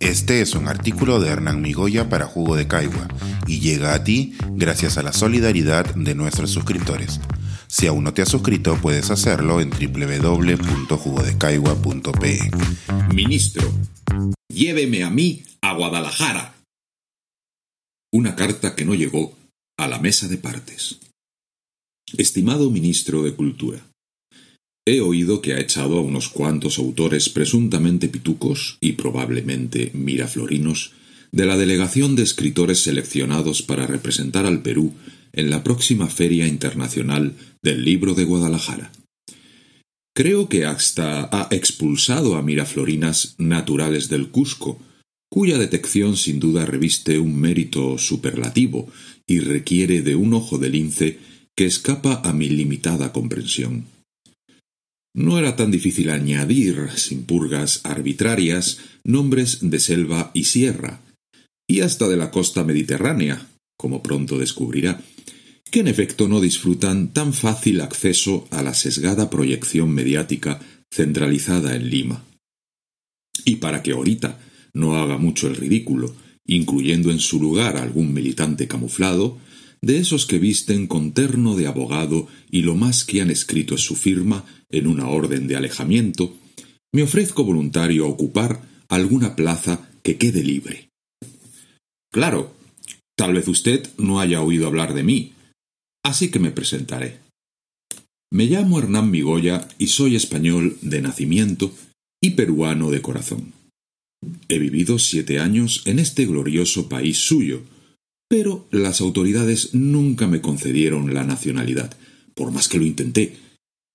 Este es un artículo de Hernán Migoya para Jugo de Caigua y llega a ti gracias a la solidaridad de nuestros suscriptores. Si aún no te has suscrito, puedes hacerlo en www.jugodecaigua.pe. Ministro, lléveme a mí a Guadalajara. Una carta que no llegó a la mesa de partes. Estimado ministro de Cultura, He oído que ha echado a unos cuantos autores presuntamente pitucos y probablemente miraflorinos de la delegación de escritores seleccionados para representar al Perú en la próxima Feria Internacional del Libro de Guadalajara. Creo que hasta ha expulsado a miraflorinas naturales del Cusco, cuya detección sin duda reviste un mérito superlativo y requiere de un ojo de lince que escapa a mi limitada comprensión. No era tan difícil añadir, sin purgas arbitrarias, nombres de selva y sierra, y hasta de la costa mediterránea, como pronto descubrirá, que en efecto no disfrutan tan fácil acceso a la sesgada proyección mediática centralizada en Lima. Y para que ahorita no haga mucho el ridículo, incluyendo en su lugar algún militante camuflado, de esos que visten con terno de abogado y lo más que han escrito es su firma en una orden de alejamiento, me ofrezco voluntario a ocupar alguna plaza que quede libre. Claro, tal vez usted no haya oído hablar de mí, así que me presentaré. Me llamo Hernán Migoya y soy español de nacimiento y peruano de corazón. He vivido siete años en este glorioso país suyo, pero las autoridades nunca me concedieron la nacionalidad, por más que lo intenté,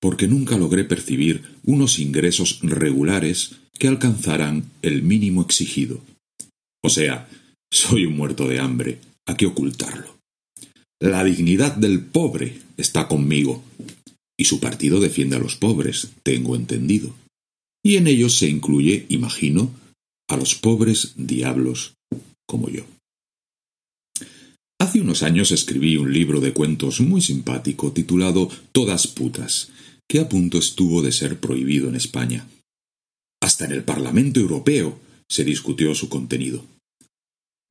porque nunca logré percibir unos ingresos regulares que alcanzaran el mínimo exigido. O sea, soy un muerto de hambre, ¿a qué ocultarlo? La dignidad del pobre está conmigo, y su partido defiende a los pobres, tengo entendido. Y en ellos se incluye, imagino, a los pobres diablos como yo. Hace unos años escribí un libro de cuentos muy simpático titulado Todas putas, que a punto estuvo de ser prohibido en España. Hasta en el Parlamento Europeo se discutió su contenido.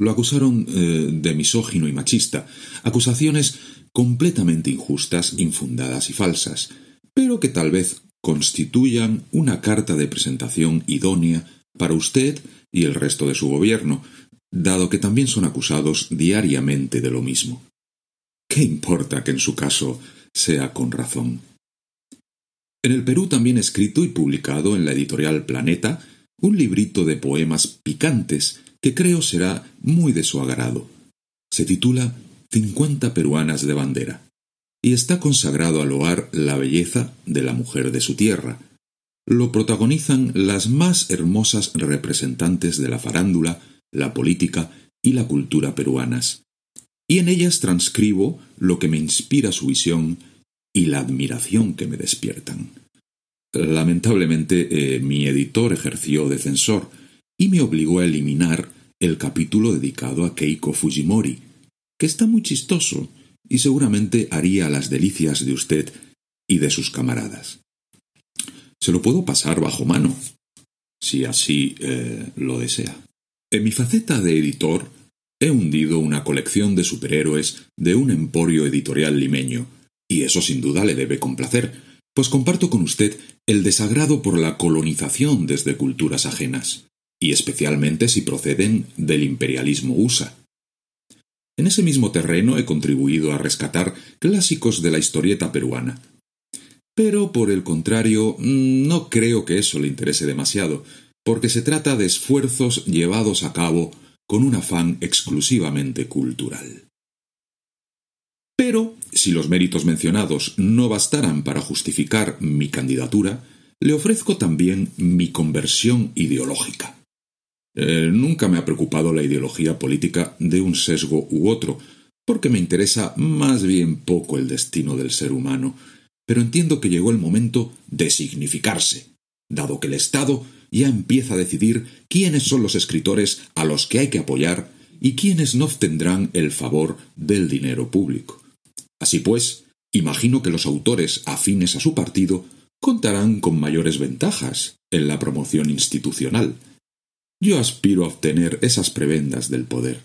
Lo acusaron eh, de misógino y machista, acusaciones completamente injustas, infundadas y falsas, pero que tal vez constituyan una carta de presentación idónea para usted y el resto de su gobierno, dado que también son acusados diariamente de lo mismo. ¿Qué importa que en su caso sea con razón? En el Perú también escrito y publicado en la editorial Planeta un librito de poemas picantes que creo será muy de su agrado. Se titula Cincuenta peruanas de bandera y está consagrado a loar la belleza de la mujer de su tierra. Lo protagonizan las más hermosas representantes de la farándula la política y la cultura peruanas, y en ellas transcribo lo que me inspira su visión y la admiración que me despiertan. Lamentablemente, eh, mi editor ejerció de censor y me obligó a eliminar el capítulo dedicado a Keiko Fujimori, que está muy chistoso y seguramente haría las delicias de usted y de sus camaradas. Se lo puedo pasar bajo mano, si así eh, lo desea. En mi faceta de editor, he hundido una colección de superhéroes de un emporio editorial limeño, y eso sin duda le debe complacer, pues comparto con usted el desagrado por la colonización desde culturas ajenas, y especialmente si proceden del imperialismo USA. En ese mismo terreno he contribuido a rescatar clásicos de la historieta peruana. Pero, por el contrario, mm, no creo que eso le interese demasiado, porque se trata de esfuerzos llevados a cabo con un afán exclusivamente cultural. Pero, si los méritos mencionados no bastaran para justificar mi candidatura, le ofrezco también mi conversión ideológica. Eh, nunca me ha preocupado la ideología política de un sesgo u otro, porque me interesa más bien poco el destino del ser humano, pero entiendo que llegó el momento de significarse, dado que el Estado ya empieza a decidir quiénes son los escritores a los que hay que apoyar y quiénes no obtendrán el favor del dinero público. Así pues, imagino que los autores afines a su partido contarán con mayores ventajas en la promoción institucional. Yo aspiro a obtener esas prebendas del poder,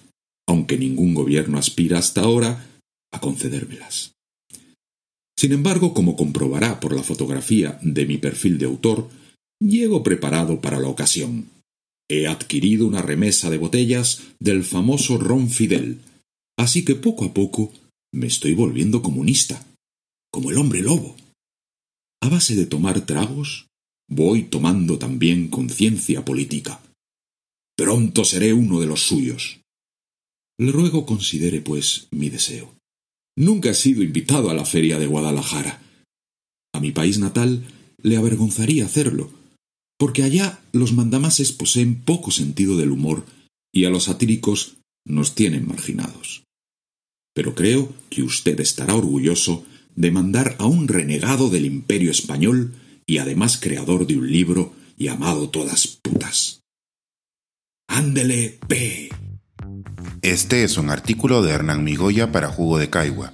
aunque ningún gobierno aspira hasta ahora a concedérmelas. Sin embargo, como comprobará por la fotografía de mi perfil de autor, llego preparado para la ocasión. He adquirido una remesa de botellas del famoso ron Fidel, así que poco a poco me estoy volviendo comunista, como el hombre lobo. A base de tomar tragos, voy tomando también conciencia política. Pronto seré uno de los suyos. Le ruego considere, pues, mi deseo. Nunca he sido invitado a la feria de Guadalajara. A mi país natal le avergonzaría hacerlo, porque allá los mandamases poseen poco sentido del humor y a los satíricos nos tienen marginados. Pero creo que usted estará orgulloso de mandar a un renegado del imperio español y además creador de un libro llamado Todas putas. Ándele, P. Este es un artículo de Hernán Migoya para Jugo de Caigua